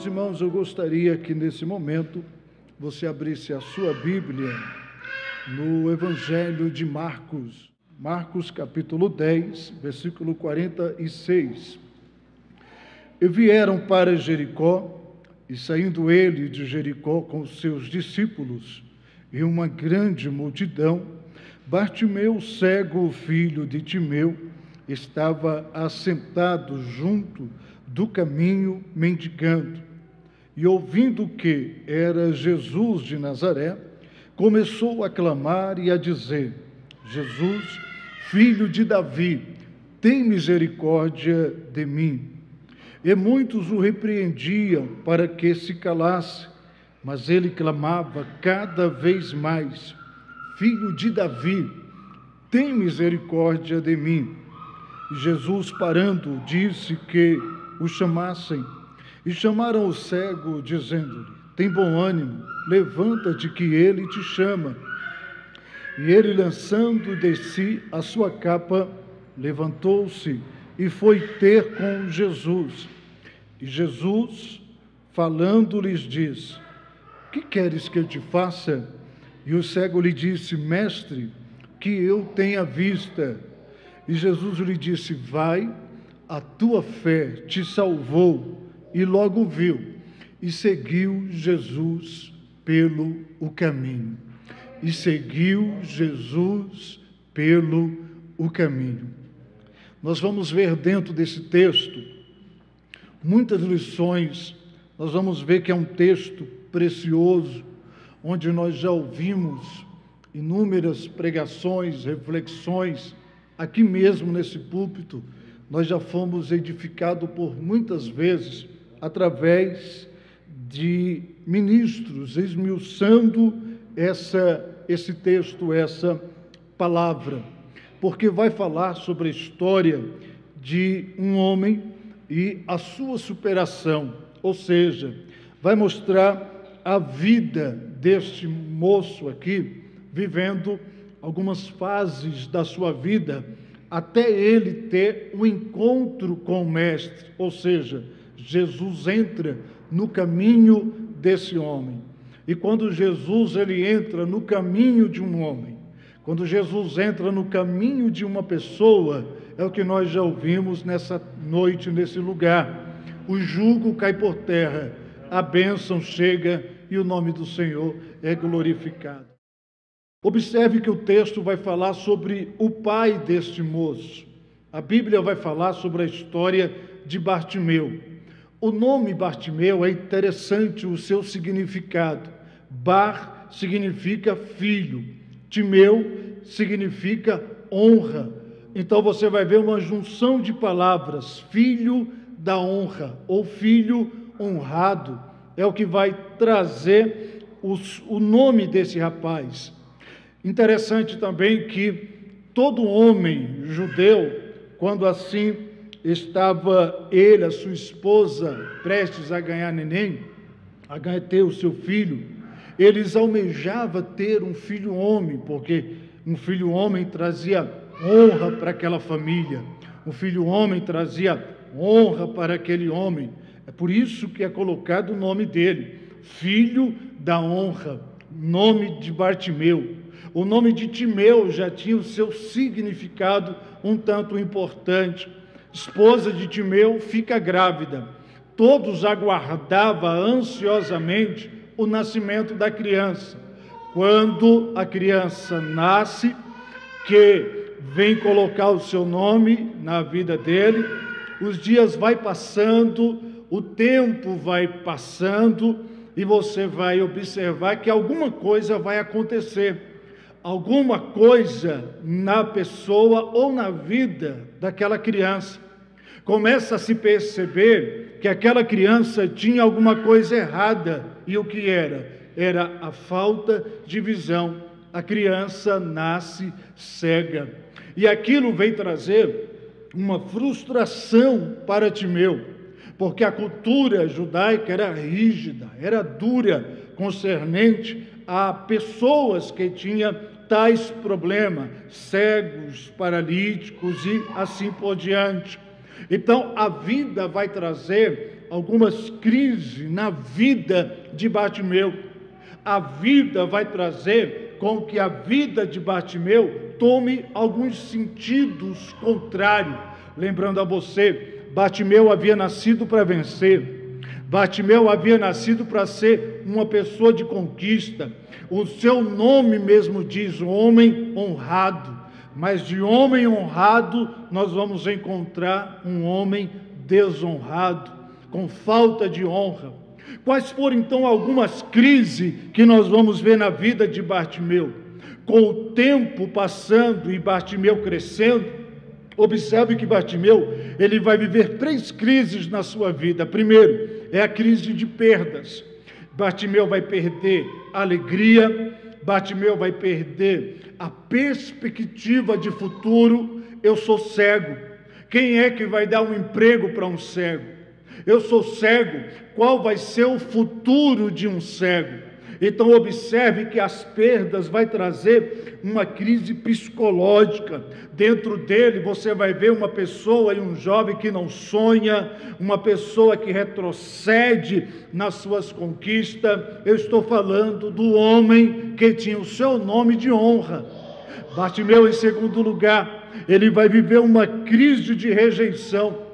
Meus irmãos, eu gostaria que nesse momento você abrisse a sua Bíblia no Evangelho de Marcos, Marcos capítulo 10, versículo 46. E vieram para Jericó, e saindo ele de Jericó com seus discípulos e uma grande multidão, Bartimeu, cego, filho de Timeu, estava assentado junto do caminho mendigando. E ouvindo que era Jesus de Nazaré, começou a clamar e a dizer: Jesus, filho de Davi, tem misericórdia de mim. E muitos o repreendiam para que se calasse, mas ele clamava cada vez mais: Filho de Davi, tem misericórdia de mim. E Jesus, parando, disse que o chamassem. E chamaram o cego, dizendo-lhe: Tem bom ânimo, levanta-te, que ele te chama. E ele, lançando de si a sua capa, levantou-se e foi ter com Jesus. E Jesus, falando-lhes, diz: Que queres que eu te faça? E o cego lhe disse: Mestre, que eu tenha vista. E Jesus lhe disse: Vai a tua fé te salvou, e logo viu, e seguiu Jesus pelo o caminho. E seguiu Jesus pelo o caminho. Nós vamos ver dentro desse texto muitas lições. Nós vamos ver que é um texto precioso, onde nós já ouvimos inúmeras pregações, reflexões, aqui mesmo nesse púlpito nós já fomos edificados por muitas vezes através de ministros esmiuçando essa, esse texto, essa palavra, porque vai falar sobre a história de um homem e a sua superação, ou seja, vai mostrar a vida deste moço aqui, vivendo algumas fases da sua vida até ele ter um encontro com o Mestre, ou seja, Jesus entra no caminho desse homem. E quando Jesus ele entra no caminho de um homem, quando Jesus entra no caminho de uma pessoa, é o que nós já ouvimos nessa noite, nesse lugar. O jugo cai por terra, a bênção chega e o nome do Senhor é glorificado. Observe que o texto vai falar sobre o pai deste moço. A Bíblia vai falar sobre a história de Bartimeu. O nome Bartimeu é interessante o seu significado. Bar significa filho, Timeu significa honra. Então você vai ver uma junção de palavras, filho da honra ou filho honrado. É o que vai trazer os, o nome desse rapaz. Interessante também que todo homem judeu, quando assim estava ele, a sua esposa, prestes a ganhar neném, a ter o seu filho, eles almejavam ter um filho homem, porque um filho homem trazia honra para aquela família, um filho homem trazia honra para aquele homem. É por isso que é colocado o nome dele, filho da honra, nome de Bartimeu. O nome de Timeu já tinha o seu significado um tanto importante. Esposa de Timeu fica grávida. Todos aguardavam ansiosamente o nascimento da criança. Quando a criança nasce, que vem colocar o seu nome na vida dele, os dias vai passando, o tempo vai passando e você vai observar que alguma coisa vai acontecer alguma coisa na pessoa ou na vida daquela criança. Começa a se perceber que aquela criança tinha alguma coisa errada. E o que era? Era a falta de visão. A criança nasce cega. E aquilo vem trazer uma frustração para Timeu, porque a cultura judaica era rígida, era dura concernente a pessoas que tinham tais problemas, cegos, paralíticos e assim por diante. Então, a vida vai trazer algumas crises na vida de Bartimeu. A vida vai trazer com que a vida de Bartimeu tome alguns sentidos contrários. Lembrando a você, Bartimeu havia nascido para vencer. Bartimeu havia nascido para ser uma pessoa de conquista. O seu nome mesmo diz homem honrado. Mas de homem honrado nós vamos encontrar um homem desonrado, com falta de honra. Quais foram então algumas crises que nós vamos ver na vida de Bartimeu? Com o tempo passando e Bartimeu crescendo, observe que Bartimeu, ele vai viver três crises na sua vida. Primeiro, é a crise de perdas. Bartimeu vai perder a alegria, Bartimeu vai perder a perspectiva de futuro. Eu sou cego. Quem é que vai dar um emprego para um cego? Eu sou cego, qual vai ser o futuro de um cego? Então observe que as perdas vai trazer uma crise psicológica. Dentro dele você vai ver uma pessoa e um jovem que não sonha, uma pessoa que retrocede nas suas conquistas. Eu estou falando do homem que tinha o seu nome de honra. Bartimeu em segundo lugar, ele vai viver uma crise de rejeição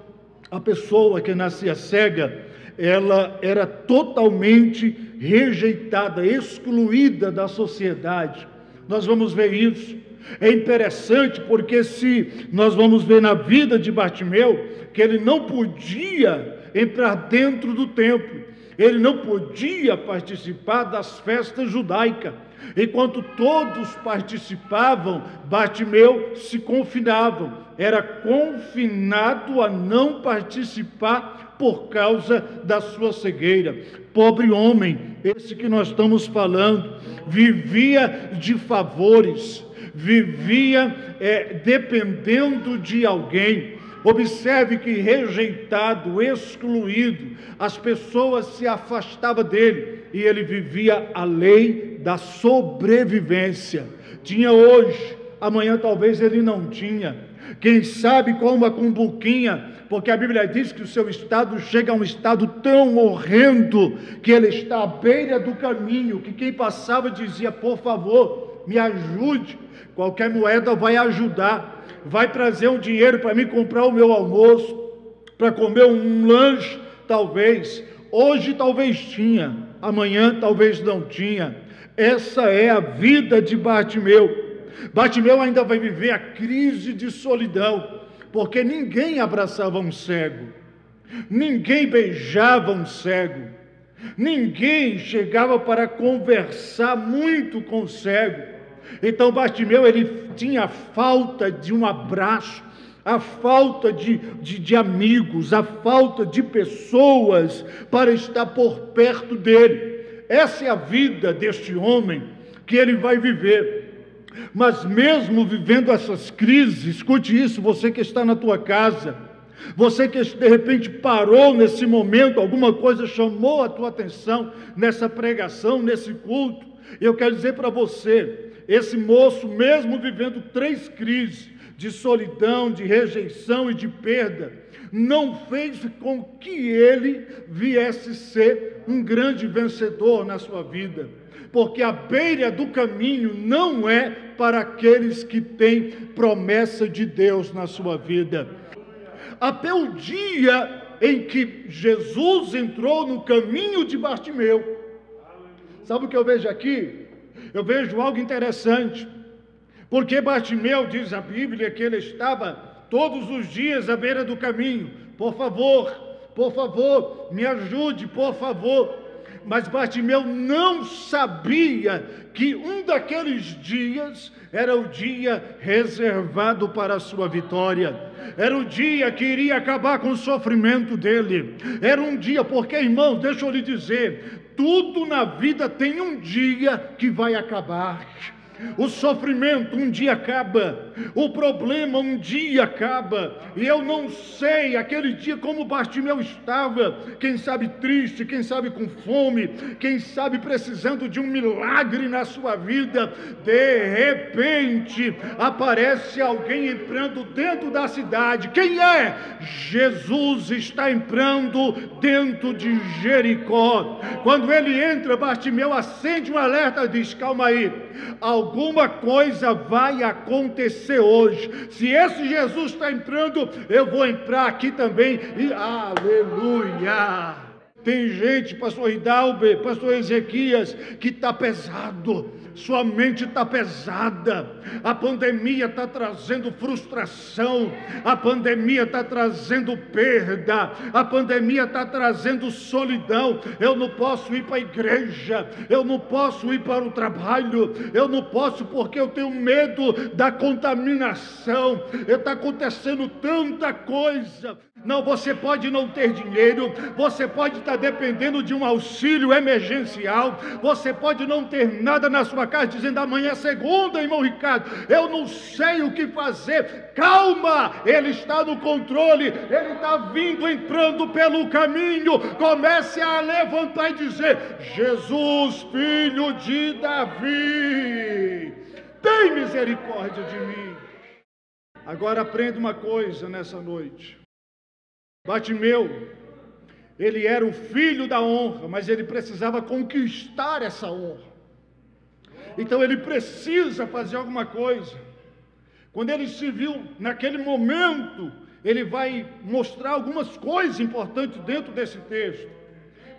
a pessoa que nascia cega, ela era totalmente rejeitada, excluída da sociedade. Nós vamos ver isso. É interessante porque se nós vamos ver na vida de Bartimeu que ele não podia entrar dentro do templo, ele não podia participar das festas judaicas. Enquanto todos participavam, Bartimeu se confinava, era confinado a não participar por causa da sua cegueira. Pobre homem, esse que nós estamos falando, vivia de favores, vivia é, dependendo de alguém. Observe que rejeitado, excluído, as pessoas se afastavam dele e ele vivia a lei da sobrevivência. Tinha hoje, amanhã talvez ele não tinha. Quem sabe com uma cumbuquinha, porque a Bíblia diz que o seu estado chega a um estado tão horrendo que ele está à beira do caminho, que quem passava dizia: Por favor, me ajude. Qualquer moeda vai ajudar, vai trazer um dinheiro para mim comprar o meu almoço, para comer um lanche, talvez. Hoje talvez tinha, amanhã talvez não tinha. Essa é a vida de Bartimeu. Bartimeu ainda vai viver a crise de solidão, porque ninguém abraçava um cego, ninguém beijava um cego, ninguém chegava para conversar muito com o cego. Então Bartimeu ele tinha falta de um abraço, a falta de, de, de, amigos, a falta de pessoas para estar por perto dele. Essa é a vida deste homem que ele vai viver. Mas mesmo vivendo essas crises, escute isso, você que está na tua casa, você que de repente parou nesse momento, alguma coisa chamou a tua atenção nessa pregação, nesse culto, eu quero dizer para você, esse moço, mesmo vivendo três crises de solidão, de rejeição e de perda, não fez com que ele viesse ser um grande vencedor na sua vida porque a beira do caminho não é para aqueles que têm promessa de Deus na sua vida. Até o dia em que Jesus entrou no caminho de Bartimeu. Sabe o que eu vejo aqui? Eu vejo algo interessante. Porque Bartimeu, diz a Bíblia, que ele estava todos os dias à beira do caminho. Por favor, por favor, me ajude, por favor. Mas Bartimeu não sabia que um daqueles dias era o dia reservado para a sua vitória. Era o dia que iria acabar com o sofrimento dele. Era um dia, porque irmãos, deixa eu lhe dizer, tudo na vida tem um dia que vai acabar. O sofrimento um dia acaba, o problema um dia acaba, e eu não sei aquele dia como Bartimeu estava, quem sabe triste, quem sabe com fome, quem sabe precisando de um milagre na sua vida. De repente aparece alguém entrando dentro da cidade. Quem é? Jesus está entrando dentro de Jericó. Quando ele entra, Bartimeu acende um alerta e diz: Calma aí, alguma coisa vai acontecer hoje. Se esse Jesus está entrando, eu vou entrar aqui também. E aleluia! Tem gente, pastor Hidalbe, pastor Ezequias, que está pesado sua mente está pesada, a pandemia está trazendo frustração, a pandemia está trazendo perda, a pandemia está trazendo solidão. Eu não posso ir para a igreja, eu não posso ir para o trabalho, eu não posso porque eu tenho medo da contaminação. Está acontecendo tanta coisa. Não, você pode não ter dinheiro, você pode estar dependendo de um auxílio emergencial, você pode não ter nada na sua casa, dizendo amanhã é segunda, irmão Ricardo, eu não sei o que fazer. Calma, Ele está no controle, Ele está vindo, entrando pelo caminho. Comece a levantar e dizer: Jesus, filho de Davi, tem misericórdia de mim. Agora aprenda uma coisa nessa noite. Batimeu, ele era o filho da honra, mas ele precisava conquistar essa honra. Então ele precisa fazer alguma coisa. Quando ele se viu naquele momento, ele vai mostrar algumas coisas importantes dentro desse texto.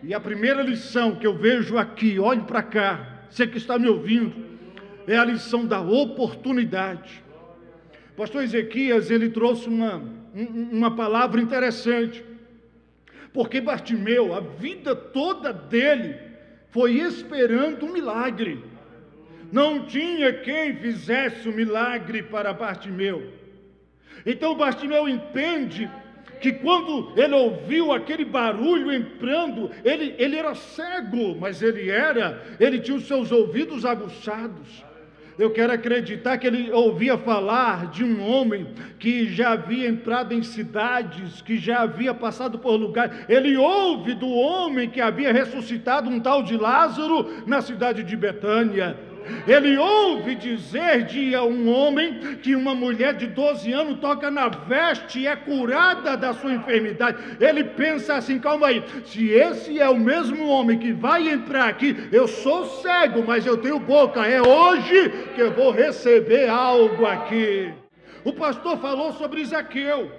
E a primeira lição que eu vejo aqui, olhe para cá, você que está me ouvindo, é a lição da oportunidade. Pastor Ezequias, ele trouxe uma, uma palavra interessante, porque Bartimeu, a vida toda dele, foi esperando um milagre. Não tinha quem fizesse o milagre para Bartimeu. Então Bartimeu entende que quando ele ouviu aquele barulho entrando, ele, ele era cego, mas ele era, ele tinha os seus ouvidos aguçados. Eu quero acreditar que ele ouvia falar de um homem que já havia entrado em cidades, que já havia passado por lugares. Ele ouve do homem que havia ressuscitado um tal de Lázaro na cidade de Betânia. Ele ouve dizer de um homem que uma mulher de 12 anos toca na veste e é curada da sua enfermidade. Ele pensa assim: calma aí, se esse é o mesmo homem que vai entrar aqui, eu sou cego, mas eu tenho boca, é hoje que eu vou receber algo aqui. O pastor falou sobre Zaqueu.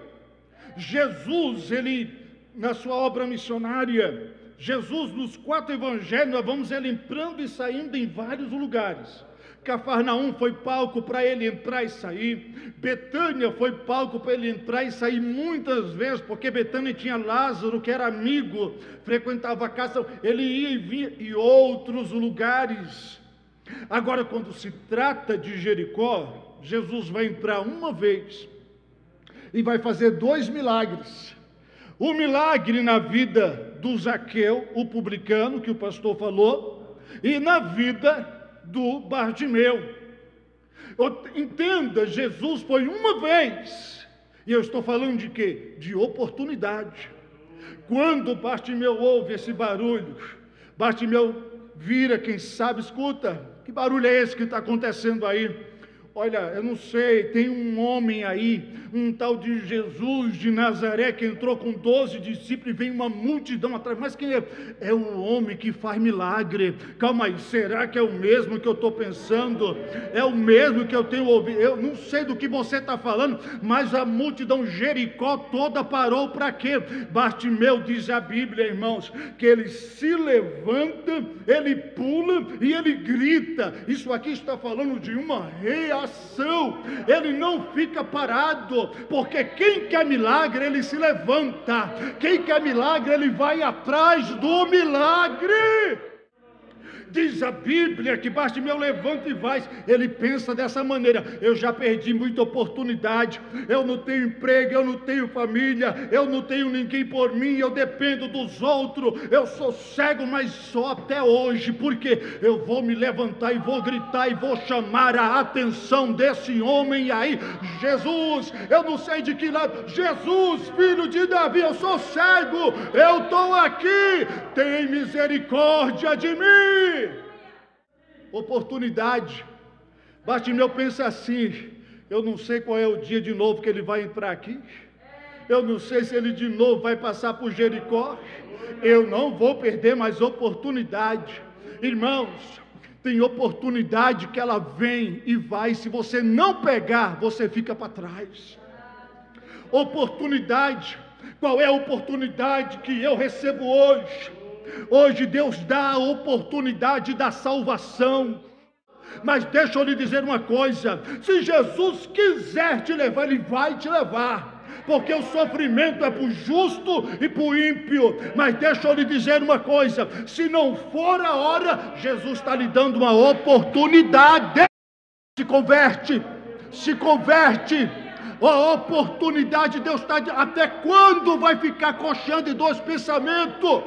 Jesus, ele, na sua obra missionária, Jesus, nos quatro evangelhos, nós vamos ele entrando e saindo em vários lugares. Cafarnaum foi palco para ele entrar e sair. Betânia foi palco para ele entrar e sair muitas vezes, porque Betânia tinha Lázaro, que era amigo, frequentava a casa, ele ia e vinha, e outros lugares. Agora, quando se trata de Jericó, Jesus vai entrar uma vez e vai fazer dois milagres. O milagre na vida do Zaqueu, o publicano, que o pastor falou, e na vida do Bartimeu. Entenda, Jesus foi uma vez, e eu estou falando de quê? De oportunidade. Quando Bartimeu ouve esse barulho, Bartimeu vira, quem sabe, escuta, que barulho é esse que está acontecendo aí? Olha, eu não sei, tem um homem aí, um tal de Jesus de Nazaré, que entrou com 12 discípulos e vem uma multidão atrás. Mas quem é? É o homem que faz milagre. Calma aí, será que é o mesmo que eu estou pensando? É o mesmo que eu tenho ouvido? Eu não sei do que você está falando, mas a multidão Jericó toda parou para quê? Bartimeu diz a Bíblia, irmãos, que ele se levanta, ele pula e ele grita. Isso aqui está falando de uma reação ele não fica parado, porque quem quer milagre, ele se levanta, quem quer milagre, ele vai atrás do milagre. Diz a Bíblia que Bartimeu levanta e vai. Ele pensa dessa maneira: eu já perdi muita oportunidade, eu não tenho emprego, eu não tenho família, eu não tenho ninguém por mim, eu dependo dos outros, eu sou cego, mas só até hoje, porque eu vou me levantar e vou gritar e vou chamar a atenção desse homem aí. Jesus, eu não sei de que lado, Jesus, filho de Davi, eu sou cego, eu estou aqui, tem misericórdia de mim. Oportunidade. Bartimeu pensa assim: eu não sei qual é o dia de novo que ele vai entrar aqui. Eu não sei se ele de novo vai passar por Jericó. Eu não vou perder mais oportunidade. Irmãos, tem oportunidade que ela vem e vai. Se você não pegar, você fica para trás. Oportunidade. Qual é a oportunidade que eu recebo hoje? Hoje Deus dá a oportunidade da salvação. Mas deixa eu lhe dizer uma coisa: se Jesus quiser te levar, Ele vai te levar porque o sofrimento é para o justo e para o ímpio. Mas deixa eu lhe dizer uma coisa: se não for a hora, Jesus está lhe dando uma oportunidade. Se converte, se converte. A oportunidade, Deus está. Até quando vai ficar coxando em dois pensamentos?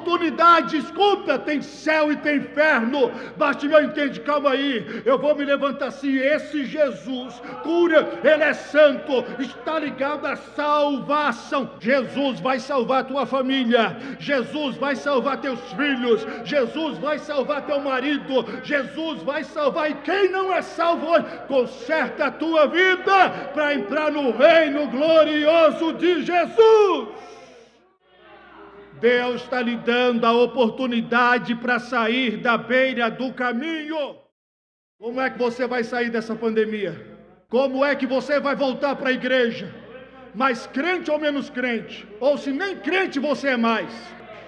Oportunidade, escuta, tem céu e tem inferno. Bartimeu entende, calma aí, eu vou me levantar assim. Esse Jesus cura, ele é santo, está ligado à salvação. Jesus vai salvar tua família, Jesus vai salvar teus filhos, Jesus vai salvar teu marido, Jesus vai salvar. E quem não é salvo conserta a tua vida para entrar no reino glorioso de Jesus. Deus está lhe dando a oportunidade para sair da beira do caminho. Como é que você vai sair dessa pandemia? Como é que você vai voltar para a igreja? Mais crente ou menos crente? Ou se nem crente você é mais?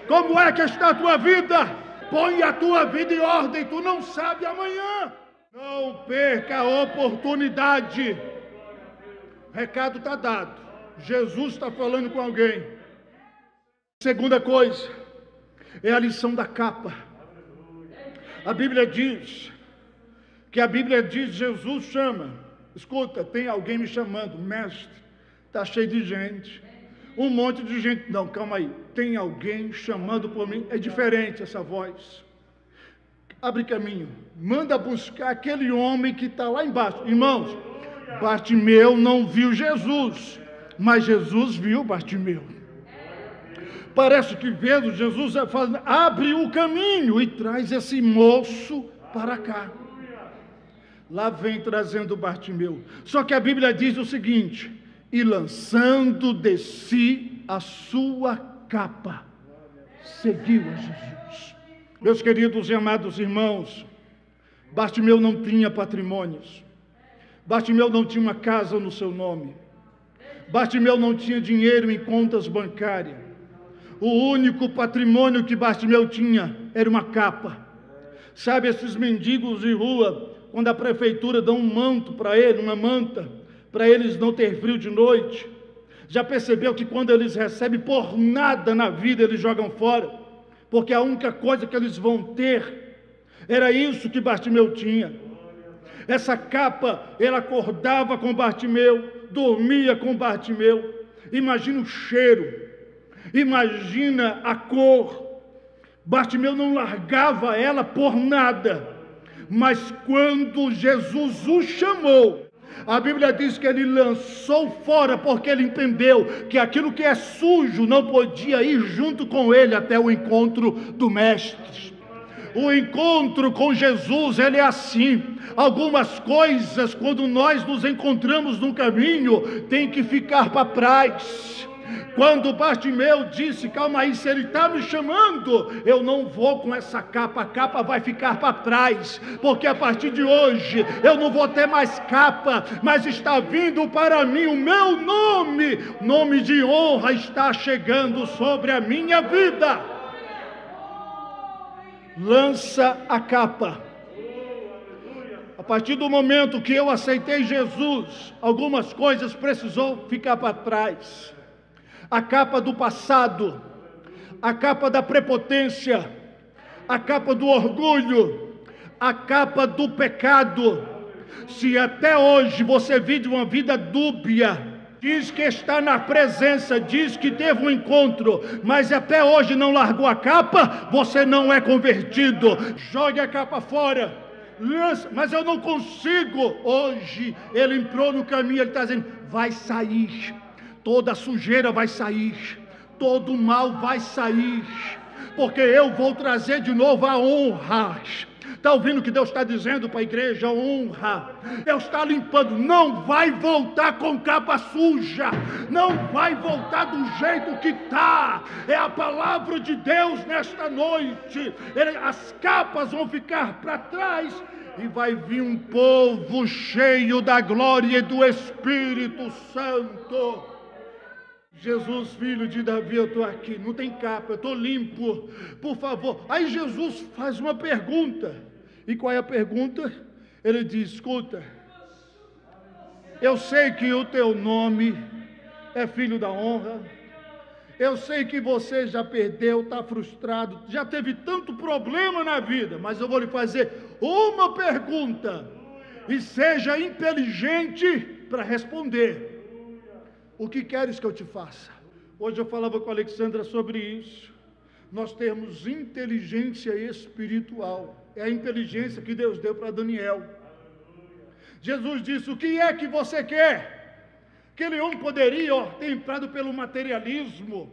Como é que está a tua vida? Põe a tua vida em ordem, tu não sabe amanhã. Não perca a oportunidade. O recado está dado. Jesus está falando com alguém. Segunda coisa, é a lição da capa. A Bíblia diz, que a Bíblia diz, Jesus chama, escuta, tem alguém me chamando, mestre, está cheio de gente, um monte de gente, não, calma aí, tem alguém chamando por mim, é diferente essa voz, abre caminho, manda buscar aquele homem que está lá embaixo, irmãos, Bartimeu não viu Jesus, mas Jesus viu Bartimeu. Parece que vendo Jesus fala, abre o caminho e traz esse moço para cá. Lá vem trazendo Bartimeu. Só que a Bíblia diz o seguinte: e lançando de si a sua capa, seguiu a Jesus. Meus queridos e amados irmãos, Bartimeu não tinha patrimônios. Bartimeu não tinha uma casa no seu nome. Bartimeu não tinha dinheiro em contas bancárias. O único patrimônio que Bartimeu tinha era uma capa. Sabe esses mendigos de rua, quando a prefeitura dá um manto para ele, uma manta, para eles não ter frio de noite? Já percebeu que quando eles recebem por nada na vida, eles jogam fora? Porque a única coisa que eles vão ter era isso que Bartimeu tinha. Essa capa, ele acordava com Bartimeu, dormia com Bartimeu. Imagina o cheiro, Imagina a cor. Bartimeu não largava ela por nada. Mas quando Jesus o chamou, a Bíblia diz que ele lançou fora, porque ele entendeu que aquilo que é sujo não podia ir junto com ele até o encontro do Mestre. O encontro com Jesus, ele é assim. Algumas coisas, quando nós nos encontramos no caminho, tem que ficar para trás quando Bartimeu disse: Calma aí, se ele está me chamando, eu não vou com essa capa, a capa vai ficar para trás, porque a partir de hoje eu não vou ter mais capa, mas está vindo para mim o meu nome, nome de honra está chegando sobre a minha vida. Lança a capa. A partir do momento que eu aceitei Jesus, algumas coisas precisou ficar para trás a capa do passado, a capa da prepotência, a capa do orgulho, a capa do pecado. Se até hoje você vive uma vida dúbia, diz que está na presença, diz que teve um encontro, mas até hoje não largou a capa, você não é convertido. Jogue a capa fora. Mas eu não consigo. Hoje ele entrou no caminho, ele está dizendo: vai sair, toda sujeira vai sair, todo mal vai sair, porque eu vou trazer de novo a honra Está ouvindo o que Deus está dizendo para a igreja? Honra. Deus está limpando. Não vai voltar com capa suja. Não vai voltar do jeito que está. É a palavra de Deus nesta noite. as capas vão ficar para trás. E vai vir um povo cheio da glória e do Espírito Santo. Jesus, filho de Davi, eu estou aqui, não tem capa, eu estou limpo, por favor. Aí Jesus faz uma pergunta. E qual é a pergunta? Ele diz: escuta, eu sei que o teu nome é filho da honra. Eu sei que você já perdeu, está frustrado, já teve tanto problema na vida, mas eu vou lhe fazer uma pergunta e seja inteligente para responder. O que queres que eu te faça? Hoje eu falava com a Alexandra sobre isso. Nós temos inteligência espiritual é a inteligência que Deus deu para Daniel. Jesus disse: O que é que você quer? Aquele homem poderia ó, ter entrado pelo materialismo,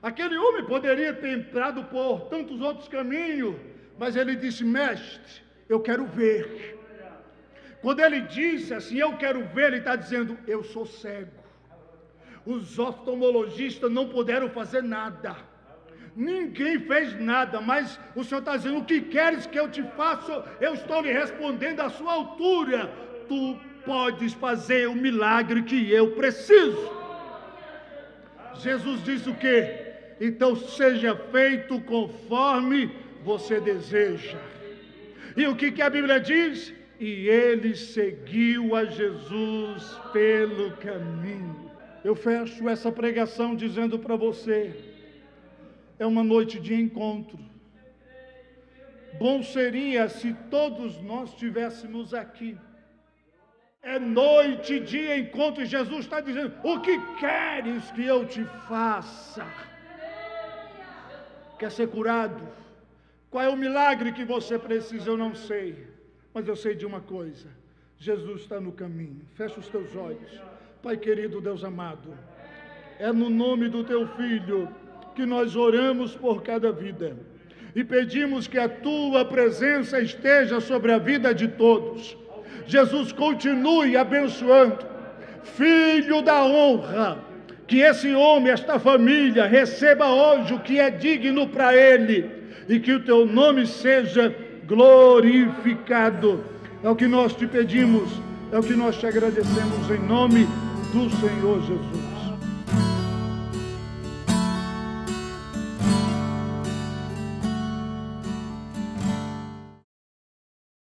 aquele homem poderia ter entrado por tantos outros caminhos, mas ele disse: Mestre, eu quero ver. Quando ele disse assim, eu quero ver, ele está dizendo: Eu sou cego. Os oftalmologistas não puderam fazer nada. Ninguém fez nada, mas o Senhor está dizendo: o que queres que eu te faça? Eu estou lhe respondendo à sua altura. Tu podes fazer o milagre que eu preciso. Jesus disse o quê? Então seja feito conforme você deseja. E o que, que a Bíblia diz? E ele seguiu a Jesus pelo caminho. Eu fecho essa pregação dizendo para você é uma noite de encontro. Bom seria se todos nós estivéssemos aqui. É noite de encontro e Jesus está dizendo: O que queres que eu te faça? Quer ser curado? Qual é o milagre que você precisa? Eu não sei, mas eu sei de uma coisa: Jesus está no caminho. Fecha os teus olhos, Pai querido, Deus amado. É no nome do teu filho que nós oramos por cada vida e pedimos que a tua presença esteja sobre a vida de todos. Jesus continue abençoando, filho da honra, que esse homem, esta família, receba hoje o que é digno para ele e que o teu nome seja glorificado. É o que nós te pedimos, é o que nós te agradecemos em nome do Senhor Jesus.